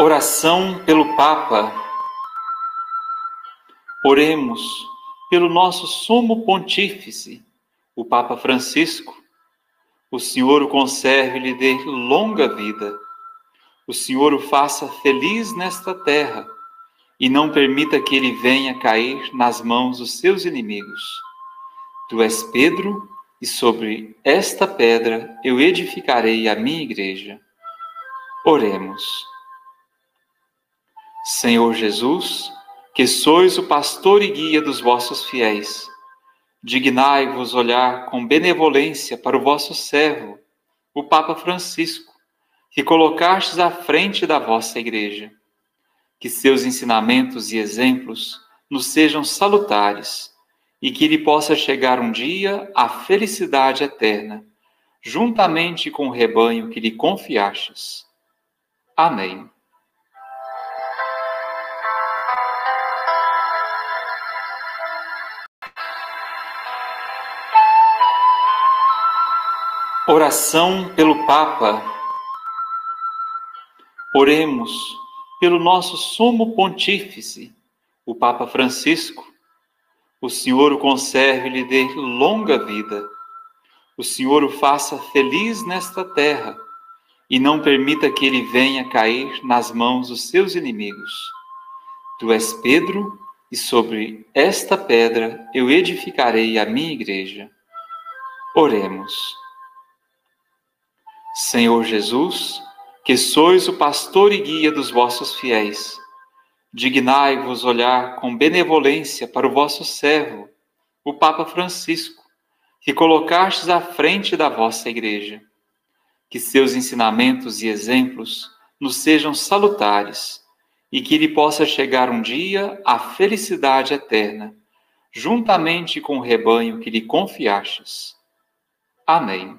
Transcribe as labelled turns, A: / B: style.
A: Oração pelo Papa. Oremos pelo nosso sumo pontífice, o Papa Francisco. O Senhor o conserve e lhe dê longa vida. O Senhor o faça feliz nesta terra e não permita que ele venha cair nas mãos dos seus inimigos. Tu és Pedro, e sobre esta pedra eu edificarei a minha igreja. Oremos. Senhor Jesus, que sois o pastor e guia dos vossos fiéis, dignai-vos olhar com benevolência para o vosso servo, o Papa Francisco, que colocastes à frente da vossa igreja. Que seus ensinamentos e exemplos nos sejam salutares e que lhe possa chegar um dia a felicidade eterna, juntamente com o rebanho que lhe confiastes. Amém. Oração pelo Papa. Oremos pelo nosso sumo pontífice, o Papa Francisco. O Senhor o conserve e lhe dê longa vida. O Senhor o faça feliz nesta terra e não permita que ele venha cair nas mãos dos seus inimigos. Tu és Pedro, e sobre esta pedra eu edificarei a minha igreja. Oremos. Senhor Jesus, que sois o pastor e guia dos vossos fiéis, dignai-vos olhar com benevolência para o vosso servo, o Papa Francisco, que colocastes à frente da vossa igreja. Que seus ensinamentos e exemplos nos sejam salutares e que ele possa chegar um dia à felicidade eterna, juntamente com o rebanho que lhe confiastes. Amém.